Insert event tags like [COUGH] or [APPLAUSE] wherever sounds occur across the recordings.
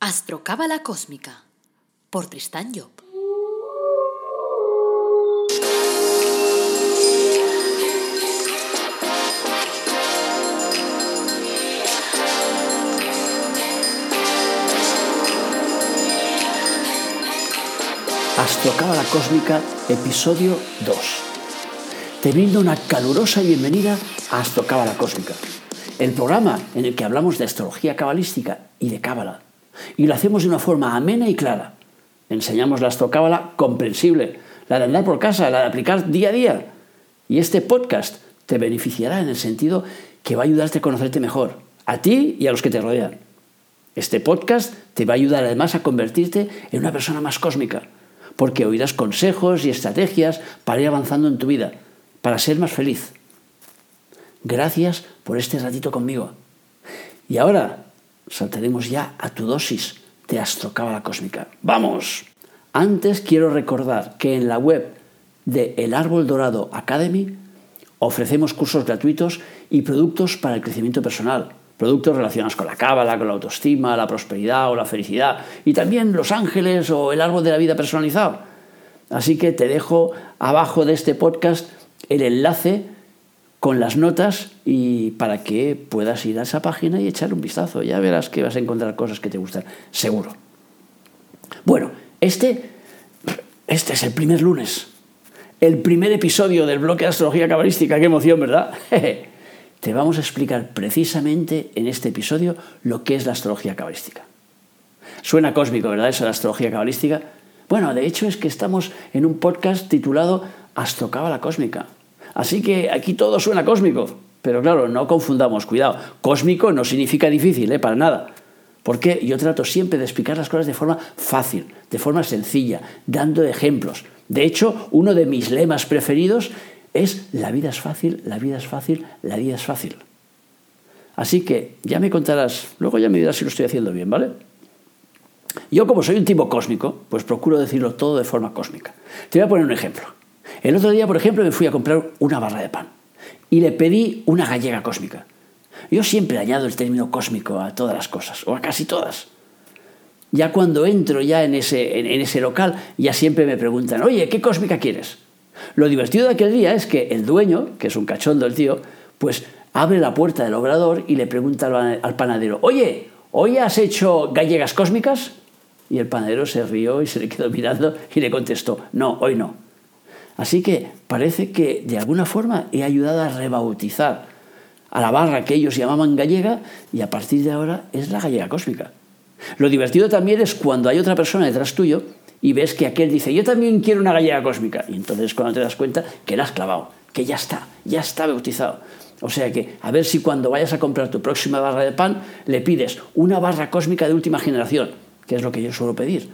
Astrocábala Cósmica por Tristán Job. Astrocábala Cósmica, episodio 2. Te brindo una calurosa bienvenida a Astrocábala Cósmica, el programa en el que hablamos de astrología cabalística y de cábala y lo hacemos de una forma amena y clara. Enseñamos la astrocábala comprensible, la de andar por casa, la de aplicar día a día. Y este podcast te beneficiará en el sentido que va a ayudarte a conocerte mejor, a ti y a los que te rodean. Este podcast te va a ayudar además a convertirte en una persona más cósmica, porque oirás consejos y estrategias para ir avanzando en tu vida, para ser más feliz. Gracias por este ratito conmigo. Y ahora saltaremos ya a tu dosis de astrocábala cósmica. ¡Vamos! Antes quiero recordar que en la web de El Árbol Dorado Academy ofrecemos cursos gratuitos y productos para el crecimiento personal, productos relacionados con la cábala, con la autoestima, la prosperidad o la felicidad, y también los ángeles o el árbol de la vida personalizado. Así que te dejo abajo de este podcast el enlace con las notas y para que puedas ir a esa página y echar un vistazo. Ya verás que vas a encontrar cosas que te gustan, seguro. Bueno, este, este es el primer lunes, el primer episodio del bloque de astrología cabalística. Qué emoción, ¿verdad? [LAUGHS] te vamos a explicar precisamente en este episodio lo que es la astrología cabalística. Suena cósmico, ¿verdad? Eso de la astrología cabalística. Bueno, de hecho es que estamos en un podcast titulado Astrocábala Cósmica Así que aquí todo suena cósmico. Pero claro, no confundamos, cuidado. Cósmico no significa difícil, ¿eh? para nada. Porque yo trato siempre de explicar las cosas de forma fácil, de forma sencilla, dando ejemplos. De hecho, uno de mis lemas preferidos es la vida es fácil, la vida es fácil, la vida es fácil. Así que ya me contarás, luego ya me dirás si lo estoy haciendo bien, ¿vale? Yo como soy un tipo cósmico, pues procuro decirlo todo de forma cósmica. Te voy a poner un ejemplo. El otro día, por ejemplo, me fui a comprar una barra de pan y le pedí una gallega cósmica. Yo siempre añado el término cósmico a todas las cosas, o a casi todas. Ya cuando entro ya en ese, en, ese local, ya siempre me preguntan, oye, ¿qué cósmica quieres? Lo divertido de aquel día es que el dueño, que es un cachondo el tío, pues abre la puerta del obrador y le pregunta al, al panadero, oye, ¿hoy has hecho gallegas cósmicas? Y el panadero se rió y se le quedó mirando y le contestó, no, hoy no. Así que parece que de alguna forma he ayudado a rebautizar a la barra que ellos llamaban gallega y a partir de ahora es la gallega cósmica. Lo divertido también es cuando hay otra persona detrás tuyo y ves que aquel dice, yo también quiero una gallega cósmica. Y entonces cuando te das cuenta que la has clavado, que ya está, ya está bautizado. O sea que a ver si cuando vayas a comprar tu próxima barra de pan le pides una barra cósmica de última generación, que es lo que yo suelo pedir.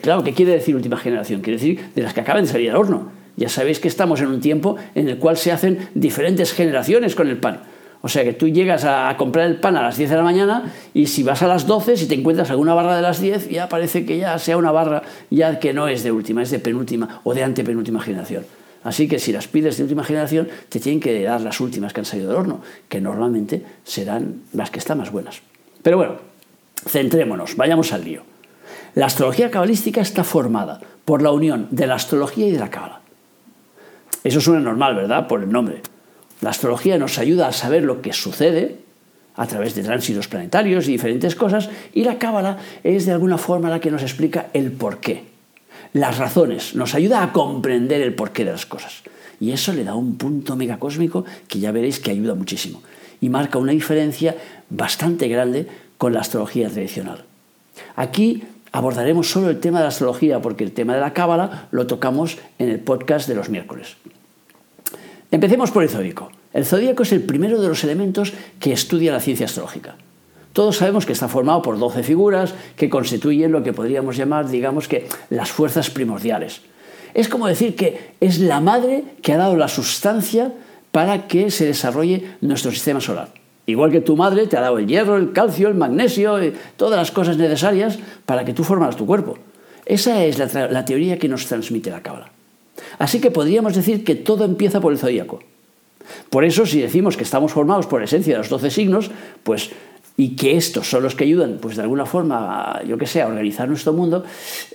Claro, ¿qué quiere decir última generación? Quiere decir de las que acaban de salir al horno ya sabéis que estamos en un tiempo en el cual se hacen diferentes generaciones con el pan. O sea que tú llegas a comprar el pan a las 10 de la mañana y si vas a las 12, si te encuentras alguna barra de las 10, ya parece que ya sea una barra ya que no es de última, es de penúltima o de antepenúltima generación. Así que si las pides de última generación, te tienen que dar las últimas que han salido del horno, que normalmente serán las que están más buenas. Pero bueno, centrémonos, vayamos al lío. La astrología cabalística está formada por la unión de la astrología y de la cábala. Eso suena normal, ¿verdad? Por el nombre. La astrología nos ayuda a saber lo que sucede a través de tránsitos planetarios y diferentes cosas, y la cábala es de alguna forma la que nos explica el porqué, las razones, nos ayuda a comprender el porqué de las cosas. Y eso le da un punto megacósmico que ya veréis que ayuda muchísimo y marca una diferencia bastante grande con la astrología tradicional. Aquí abordaremos solo el tema de la astrología porque el tema de la cábala lo tocamos en el podcast de los miércoles. Empecemos por el zodíaco. El zodíaco es el primero de los elementos que estudia la ciencia astrológica. Todos sabemos que está formado por 12 figuras que constituyen lo que podríamos llamar, digamos que, las fuerzas primordiales. Es como decir que es la madre que ha dado la sustancia para que se desarrolle nuestro sistema solar. Igual que tu madre te ha dado el hierro, el calcio, el magnesio, y todas las cosas necesarias para que tú formas tu cuerpo. Esa es la, la teoría que nos transmite la cábala. Así que podríamos decir que todo empieza por el zodíaco. Por eso, si decimos que estamos formados por esencia de los 12 signos, pues y que estos son los que ayudan, pues de alguna forma, yo que sé, a organizar nuestro mundo,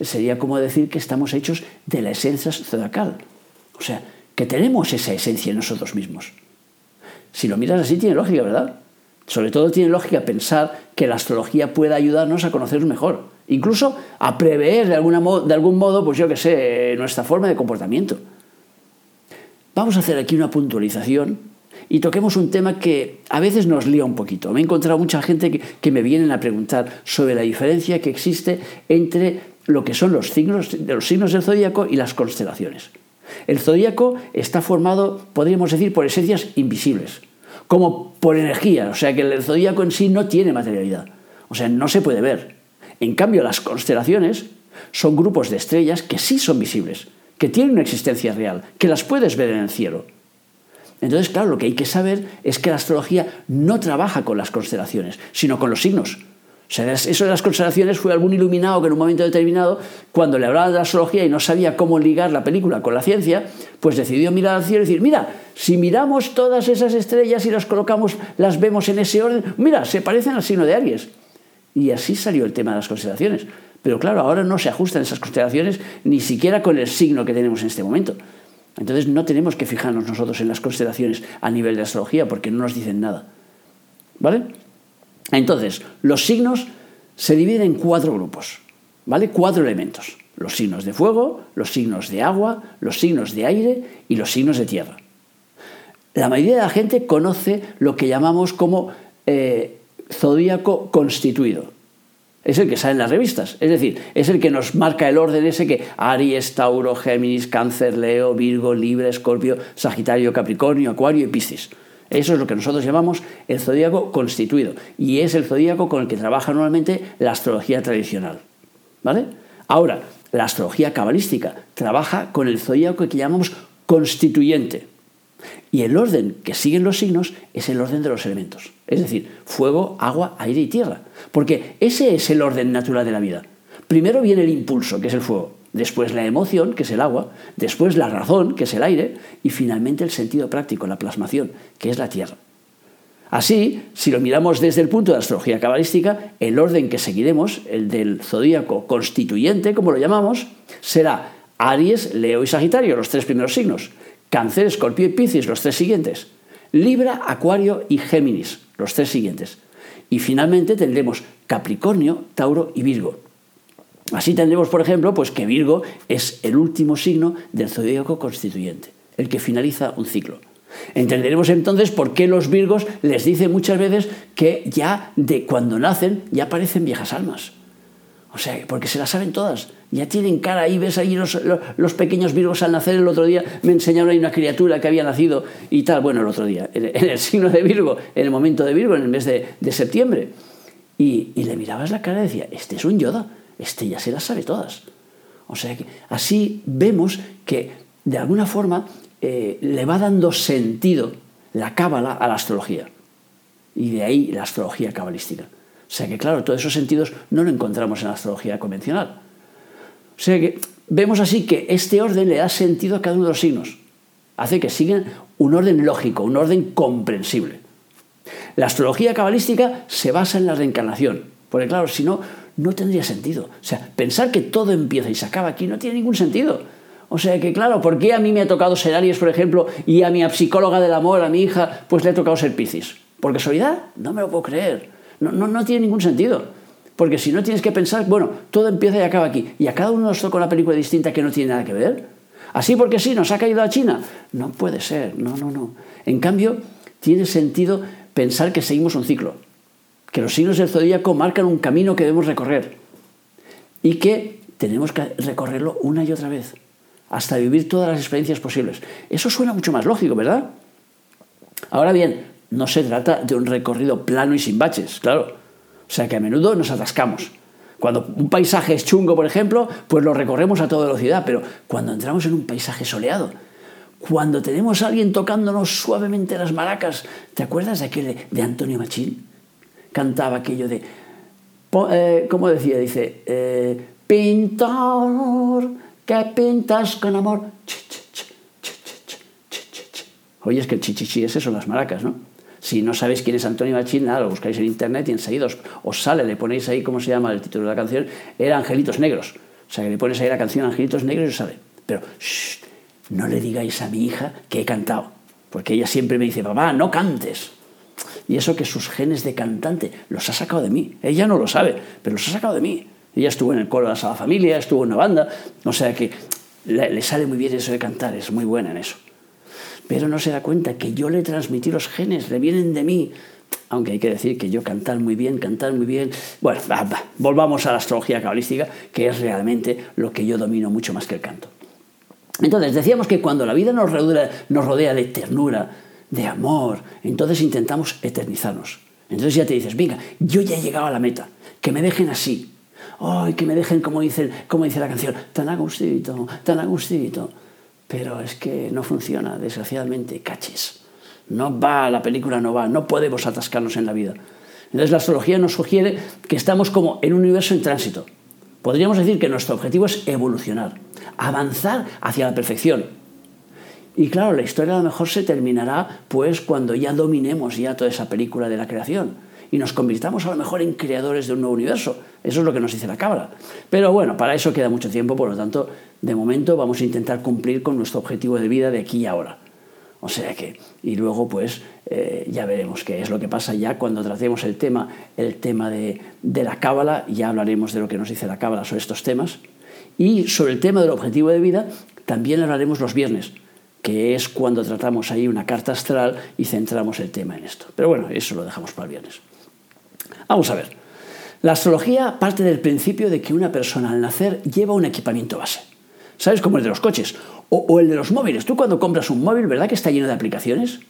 sería como decir que estamos hechos de la esencia zodiacal. O sea, que tenemos esa esencia en nosotros mismos. Si lo miras así, tiene lógica, ¿verdad? Sobre todo tiene lógica pensar que la astrología pueda ayudarnos a conocernos mejor, incluso a prever de, alguna de algún modo, pues yo que sé, nuestra forma de comportamiento. Vamos a hacer aquí una puntualización y toquemos un tema que a veces nos lía un poquito. Me he encontrado mucha gente que, me vienen a preguntar sobre la diferencia que existe entre lo que son los signos, los signos del zodíaco y las constelaciones. El zodíaco está formado, podríamos decir, por esencias invisibles, como por energía, o sea que el zodíaco en sí no tiene materialidad, o sea, no se puede ver. En cambio, las constelaciones son grupos de estrellas que sí son visibles, que tienen una existencia real, que las puedes ver en el cielo. Entonces, claro, lo que hay que saber es que la astrología no trabaja con las constelaciones, sino con los signos. O sea, eso de las constelaciones fue algún iluminado que en un momento determinado, cuando le hablaba de la astrología y no sabía cómo ligar la película con la ciencia, pues decidió mirar al cielo y decir, mira, si miramos todas esas estrellas y las colocamos, las vemos en ese orden, mira, se parecen al signo de Aries. Y así salió el tema de las constelaciones. Pero claro, ahora no se ajustan esas constelaciones ni siquiera con el signo que tenemos en este momento. Entonces no tenemos que fijarnos nosotros en las constelaciones a nivel de astrología porque no nos dicen nada. ¿Vale? Entonces, los signos se dividen en cuatro grupos, ¿vale? Cuatro elementos. Los signos de fuego, los signos de agua, los signos de aire y los signos de tierra. La mayoría de la gente conoce lo que llamamos como eh, zodíaco constituido es el que sale en las revistas. Es decir, es el que nos marca el orden ese que Aries, Tauro, Géminis, Cáncer, Leo, Virgo, Libra, Escorpio, Sagitario, Capricornio, Acuario y Piscis. Eso es lo que nosotros llamamos el zodíaco constituido y es el zodíaco con el que trabaja normalmente la astrología tradicional. ¿Vale? Ahora, la astrología cabalística trabaja con el zodíaco que llamamos constituyente. Y el orden que siguen los signos es el orden de los elementos, es decir, fuego, agua, aire y tierra, porque ese es el orden natural de la vida. Primero viene el impulso, que es el fuego, después la emoción, que es el agua, después la razón, que es el aire, y finalmente el sentido práctico, la plasmación, que es la tierra. Así, si lo miramos desde el punto de astrología cabalística, el orden que seguiremos, el del zodíaco constituyente, como lo llamamos, será Aries, Leo y Sagitario, los tres primeros signos. Cáncer, Escorpio y Piscis, los tres siguientes. Libra, Acuario y Géminis, los tres siguientes. Y finalmente tendremos Capricornio, Tauro y Virgo. Así tendremos, por ejemplo, pues que Virgo es el último signo del zodíaco constituyente, el que finaliza un ciclo. Entenderemos entonces por qué los Virgos les dicen muchas veces que ya de cuando nacen ya parecen viejas almas. O sea, porque se las saben todas. Ya tienen cara ahí, ves ahí los, pequeños virgos al nacer. El otro día me enseñaron ahí una criatura que había nacido y tal. Bueno, el otro día, en, el [LAUGHS] signo de Virgo, en el momento de Virgo, en el mes de, septiembre. Y, le mirabas la cara y decía, este es un Yoda, este ya se las sabe todas. O sea que así vemos que de alguna forma eh, le va dando sentido la cábala a la astrología. Y de ahí la astrología cabalística. O sea que, claro, todos esos sentidos no lo encontramos en la astrología convencional. O sea que vemos así que este orden le da sentido a cada uno de los signos. Hace que sigan un orden lógico, un orden comprensible. La astrología cabalística se basa en la reencarnación, porque claro, si no, no tendría sentido. O sea, pensar que todo empieza y se acaba aquí no tiene ningún sentido. O sea que, claro, ¿por qué a mí me ha tocado ser Aries, por ejemplo, y a mi psicóloga del amor, a mi hija, pues le ha tocado ser Piscis? ¿Por casualidad? No me lo puedo creer. No, no, tiene ningún sentido. Porque si no tienes que pensar, bueno, todo empieza y acaba aquí. Y a cada uno nos toca una película distinta que no tiene nada que ver. Así porque sí, nos ha caído a China. No puede ser, no, no, no. En cambio, tiene sentido pensar que seguimos un ciclo. Que los signos del zodíaco marcan un camino que debemos recorrer. Y que tenemos que recorrerlo una y otra vez. Hasta vivir todas las experiencias posibles. Eso suena mucho más lógico, ¿verdad? Ahora bien, no se trata de un recorrido plano y sin baches, claro. O sea que a menudo nos atascamos. Cuando un paisaje es chungo, por ejemplo, pues lo recorremos a toda velocidad, pero cuando entramos en un paisaje soleado, cuando tenemos a alguien tocándonos suavemente las maracas, ¿te acuerdas de aquel de, Antonio Machín? Cantaba aquello de, eh, ¿cómo decía? Dice, eh, pintor, que pintas con amor. Oye, es que el chichichi ese son las maracas, ¿no? Si no sabéis quién es Antonio Machín, nada, lo buscáis en internet y enseguida os, os, sale, le ponéis ahí, ¿cómo se llama el título de la canción? Era Angelitos Negros. O sea, que le pones ahí la canción Angelitos Negros y os sale. Pero, shh, no le digáis a mi hija que he cantado. Porque ella siempre me dice, papá, no cantes. Y eso que sus genes de cantante los ha sacado de mí. Ella no lo sabe, pero los ha sacado de mí. Ella estuvo en el coro de la Sala Familia, estuvo en una banda. O sea que le, le sale muy bien eso de cantar, es muy buena en eso. Pero no se da cuenta que yo le transmití los genes, le vienen de mí. Aunque hay que decir que yo cantar muy bien, cantar muy bien. Bueno, va, va. volvamos a la astrología cabalística, que es realmente lo que yo domino mucho más que el canto. Entonces, decíamos que cuando la vida nos rodea, nos rodea de ternura, de amor, entonces intentamos eternizarnos. Entonces ya te dices, venga, yo ya he llegado a la meta, que me dejen así. Ay, que me dejen como dice, como dice la canción, tan a tan a. Pero es que no funciona, desgraciadamente, caches. No va, la película no va, no podemos atascarnos en la vida. Entonces la astrología nos sugiere que estamos como en un universo en tránsito. Podríamos decir que nuestro objetivo es evolucionar, avanzar hacia la perfección. Y claro, la historia a lo mejor se terminará pues cuando ya dominemos ya toda esa película de la creación y nos convirtamos a lo mejor en creadores de un nuevo universo. Eso es lo que nos dice la cábala. Pero bueno, para eso queda mucho tiempo, por lo tanto, de momento vamos a intentar cumplir con nuestro objetivo de vida de aquí y ahora. O sea que, y luego pues eh, ya veremos qué es lo que pasa ya cuando tratemos el tema, el tema de, de la cábala, ya hablaremos de lo que nos dice la cábala sobre estos temas. Y sobre el tema del objetivo de vida también hablaremos los viernes, que es cuando tratamos ahí una carta astral y centramos el tema en esto. Pero bueno, eso lo dejamos para el viernes. Vamos a ver. La astrología parte del principio de que una persona al nacer lleva un equipamiento base. ¿Sabes? Como el de los coches o, el de los móviles. Tú cuando compras un móvil, ¿verdad que está lleno de aplicaciones?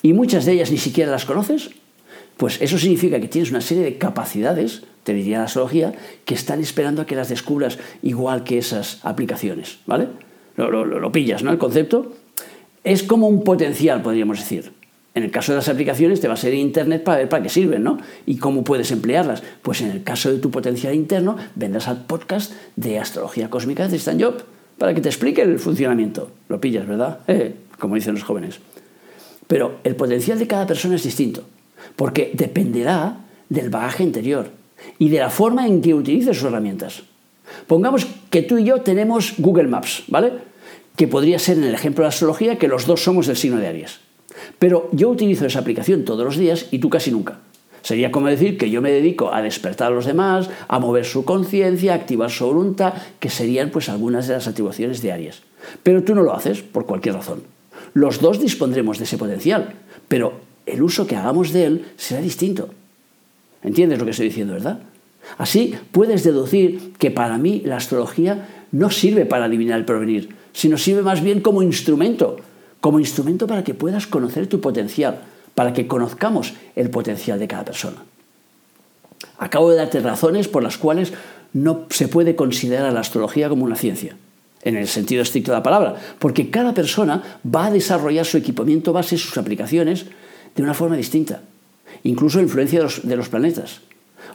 Y muchas de ellas ni siquiera las conoces. Pues eso significa que tienes una serie de capacidades, te diría la astrología, que están esperando a que las descubras igual que esas aplicaciones. ¿Vale? Lo, lo, lo pillas, ¿no? El concepto es como un potencial, podríamos decir. En el caso de las aplicaciones te va a ser Internet para ver para qué sirven, ¿no? Y cómo puedes emplearlas. Pues en el caso de tu potencial interno, vendrás al podcast de Astrología Cósmica de Stan Job para que te explique el funcionamiento. Lo pillas, ¿verdad? [LAUGHS] Eh, como dicen los jóvenes. Pero el potencial de cada persona es distinto, porque dependerá del bagaje interior y de la forma en que utilices sus herramientas. Pongamos que tú y yo tenemos Google Maps, ¿vale? Que podría ser en el ejemplo de la astrología que los dos somos del signo de Aries. Pero yo utilizo esa aplicación todos los días y tú casi nunca. Sería como decir que yo me dedico a despertar a los demás, a mover su conciencia, a activar su voluntad, que serían pues algunas de las atribuciones diarias. Pero tú no lo haces por cualquier razón. Los dos dispondremos de ese potencial, pero el uso que hagamos de él será distinto. ¿Entiendes lo que estoy diciendo, verdad? Así puedes deducir que para mí la astrología no sirve para adivinar el porvenir, sino sirve más bien como instrumento como instrumento para que puedas conocer tu potencial, para que conozcamos el potencial de cada persona. Acabo de darte razones por las cuales no se puede considerar la astrología como una ciencia, en el sentido estricto de la palabra, porque cada persona va a desarrollar su equipamiento base, sus aplicaciones, de una forma distinta, incluso influencia de los, de los planetas.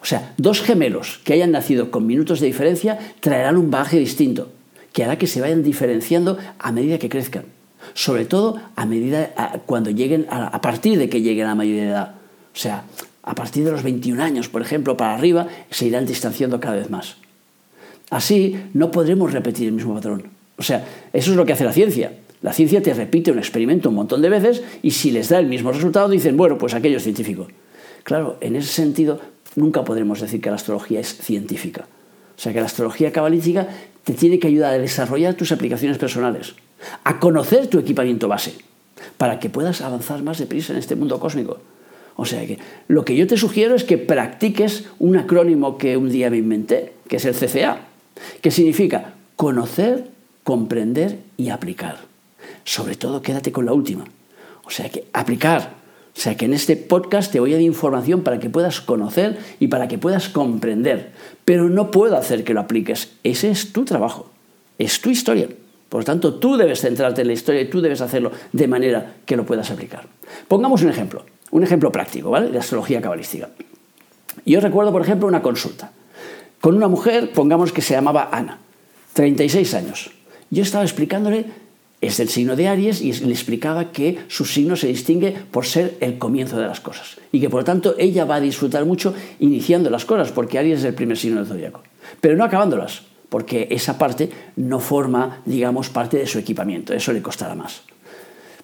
O sea, dos gemelos que hayan nacido con minutos de diferencia traerán un bagaje distinto, que hará que se vayan diferenciando a medida que crezcan sobre todo a medida cuando lleguen a, a, partir de que lleguen a la mayoría de edad. O sea, a partir de los 21 años, por ejemplo, para arriba, se irán distanciando cada vez más. Así no podremos repetir el mismo patrón. O sea, eso es lo que hace la ciencia. La ciencia te repite un experimento un montón de veces y si les da el mismo resultado dicen, bueno, pues aquello es científico. Claro, en ese sentido nunca podremos decir que la astrología es científica. O sea, que la astrología cabalística te tiene que ayudar a desarrollar tus aplicaciones personales a conocer tu equipamiento base, para que puedas avanzar más deprisa en este mundo cósmico. O sea que lo que yo te sugiero es que practiques un acrónimo que un día me inventé, que es el CCA, que significa conocer, comprender y aplicar. Sobre todo quédate con la última. O sea que aplicar. O sea que en este podcast te voy a dar información para que puedas conocer y para que puedas comprender. Pero no puedo hacer que lo apliques. Ese es tu trabajo. Es tu historia. Por lo tanto, tú debes centrarte en la historia y tú debes hacerlo de manera que lo puedas aplicar. Pongamos un ejemplo, un ejemplo práctico, ¿vale? De astrología cabalística. Yo recuerdo, por ejemplo, una consulta con una mujer, pongamos que se llamaba Ana, 36 años. Yo estaba explicándole es del signo de Aries y le explicaba que su signo se distingue por ser el comienzo de las cosas y que por lo tanto ella va a disfrutar mucho iniciando las cosas porque Aries es el primer signo del zodiaco, pero no acabándolas porque esa parte no forma, digamos, parte de su equipamiento, eso le costará más.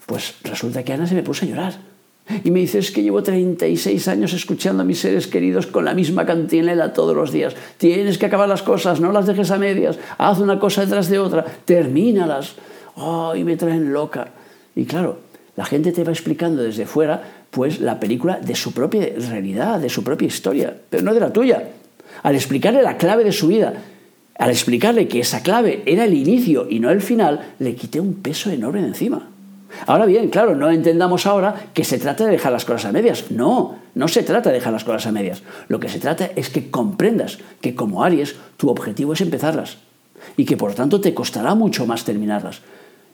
Pues resulta que Ana se me puso a llorar y me dice, es que llevo 36 años escuchando a mis seres queridos con la misma cantinela todos los días. Tienes que acabar las cosas, no las dejes a medias. Haz una cosa detrás de otra, termínalas. ¡Ay, me traen loca! Y claro, la gente te va explicando desde fuera, pues, la película de su propia realidad, de su propia historia, pero no de la tuya. Al explicarle la clave de su vida, al explicarle que esa clave era el inicio y no el final, le quité un peso enorme de encima. Ahora bien, claro, no entendamos ahora que se trata de dejar las cosas a medias. No, no se trata de dejar las cosas a medias. Lo que se trata es que comprendas que como Aries tu objetivo es empezarlas y que por tanto te costará mucho más terminarlas.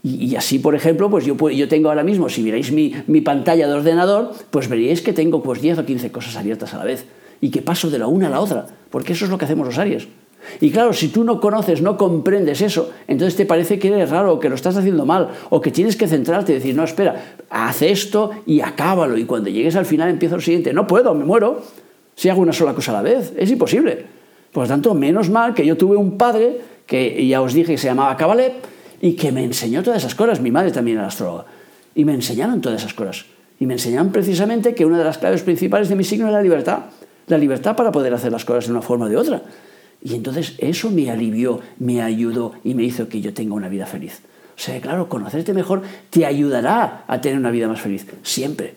Y, así, por ejemplo, pues yo, yo, tengo ahora mismo, si miráis mi, pantalla de ordenador, pues veríais que tengo pues 10 o 15 cosas abiertas a la vez y que paso de la una a la otra, porque eso es lo que hacemos los Aries. Y claro, si tú no conoces, no comprendes eso, entonces te parece que eres raro, o que lo estás haciendo mal, o que tienes que centrarte y decir, no, espera, haz esto y acábalo. Y cuando llegues al final empiezo lo siguiente. No puedo, me muero si hago una sola cosa a la vez. Es imposible. Por lo tanto, menos mal que yo tuve un padre que ya os dije que se llamaba Cabalep y que me enseñó todas esas cosas. Mi madre también era astróloga. Y me enseñaron todas esas cosas. Y me enseñaron precisamente que una de las claves principales de mi signo es la libertad. La libertad para poder hacer las cosas de una forma o de otra. Y entonces eso me alivió, me ayudó y me hizo que yo tenga una vida feliz. O sea, claro, conocerte mejor te ayudará a tener una vida más feliz, siempre.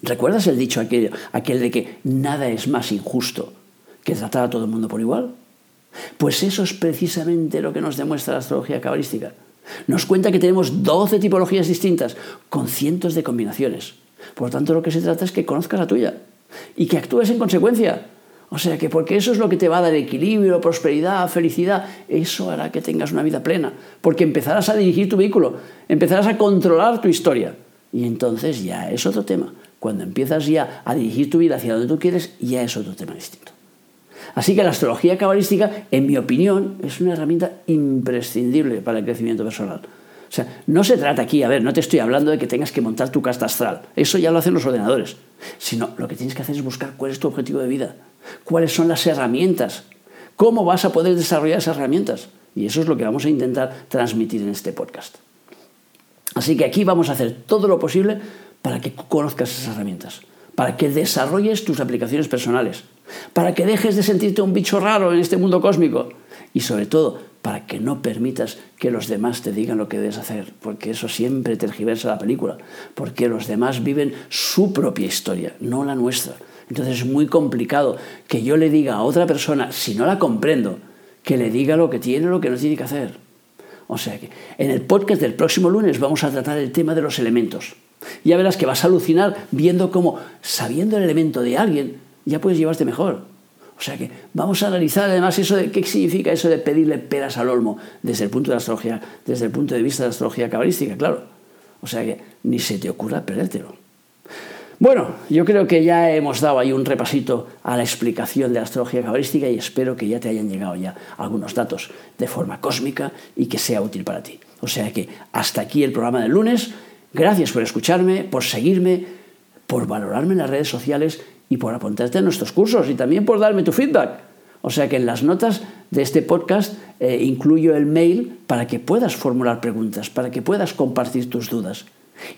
¿Recuerdas el dicho aquel, aquel de que nada es más injusto que tratar a todo el mundo por igual? Pues eso es precisamente lo que nos demuestra la astrología cabalística. Nos cuenta que tenemos 12 tipologías distintas, con cientos de combinaciones. Por lo tanto, lo que se trata es que conozcas la tuya y que actúes en consecuencia. O sea que porque eso es lo que te va a dar equilibrio, prosperidad, felicidad, eso hará que tengas una vida plena, porque empezarás a dirigir tu vehículo, empezarás a controlar tu historia. Y entonces ya es otro tema. Cuando empiezas ya a dirigir tu vida hacia donde tú quieres, ya es otro tema distinto. Así que la astrología cabalística, en mi opinión, es una herramienta imprescindible para el crecimiento personal. O sea, no se trata aquí, a ver, no te estoy hablando de que tengas que montar tu casta astral, eso ya lo hacen los ordenadores, sino lo que tienes que hacer es buscar cuál es tu objetivo de vida, cuáles son las herramientas, cómo vas a poder desarrollar esas herramientas. Y eso es lo que vamos a intentar transmitir en este podcast. Así que aquí vamos a hacer todo lo posible para que conozcas esas herramientas, para que desarrolles tus aplicaciones personales, para que dejes de sentirte un bicho raro en este mundo cósmico y sobre todo para que no permitas que los demás te digan lo que debes hacer, porque eso siempre tergiversa la película, porque los demás viven su propia historia, no la nuestra. Entonces es muy complicado que yo le diga a otra persona, si no la comprendo, que le diga lo que tiene o lo que no tiene que hacer. O sea que en el podcast del próximo lunes vamos a tratar el tema de los elementos. Ya verás que vas a alucinar viendo cómo, sabiendo el elemento de alguien, ya puedes llevarte mejor. O sea que vamos a analizar además eso de qué significa eso de pedirle peras al olmo desde el punto de astrología, desde el punto de vista de la astrología cabalística, claro. O sea que ni se te ocurra perdértelo. Bueno, yo creo que ya hemos dado ahí un repasito a la explicación de la astrología cabalística y espero que ya te hayan llegado ya algunos datos de forma cósmica y que sea útil para ti. O sea que hasta aquí el programa del lunes. Gracias por escucharme, por seguirme, por valorarme en las redes sociales y por apuntarte a nuestros cursos y también por darme tu feedback. O sea que en las notas de este podcast eh, incluyo el mail para que puedas formular preguntas, para que puedas compartir tus dudas.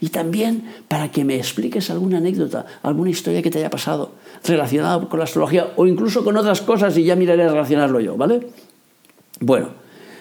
Y también para que me expliques alguna anécdota, alguna historia que te haya pasado relacionada con la astrología o incluso con otras cosas y ya miraré a relacionarlo yo, ¿vale? Bueno,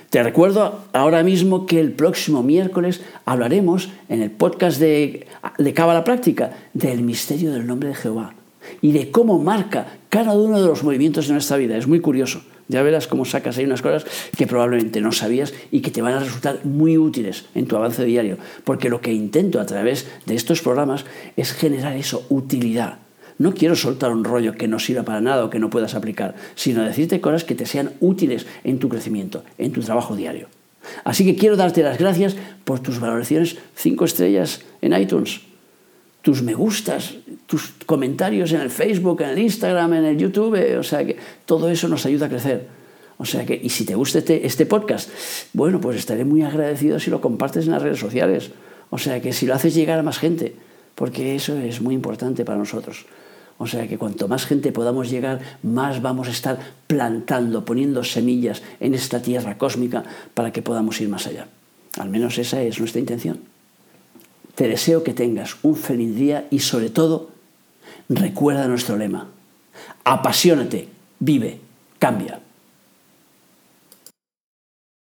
te recuerdo ahora mismo que el próximo miércoles hablaremos en el podcast de, de Cábala Práctica del misterio del nombre de Jehová y de cómo marca cada uno de los movimientos de nuestra vida. Es muy curioso. Ya verás cómo sacas ahí unas cosas que probablemente no sabías y que te van a resultar muy útiles en tu avance diario. Porque lo que intento a través de estos programas es generar eso, utilidad. No quiero soltar un rollo que no sirva para nada o que no puedas aplicar, sino decirte cosas que te sean útiles en tu crecimiento, en tu trabajo diario. Así que quiero darte las gracias por tus valoraciones 5 estrellas en iTunes tus me gustas, tus comentarios en el Facebook, en el Instagram, en el YouTube, o sea que todo eso nos ayuda a crecer. O sea que, y si te gusta este, este podcast, bueno, pues estaré muy agradecido si lo compartes en las redes sociales. O sea que si lo haces llegar a más gente, porque eso es muy importante para nosotros. O sea que cuanto más gente podamos llegar, más vamos a estar plantando, poniendo semillas en esta tierra cósmica para que podamos ir más allá. Al menos esa es nuestra intención. Te deseo que tengas un feliz día y sobre todo, recuerda nuestro lema. Apasionate, vive, cambia.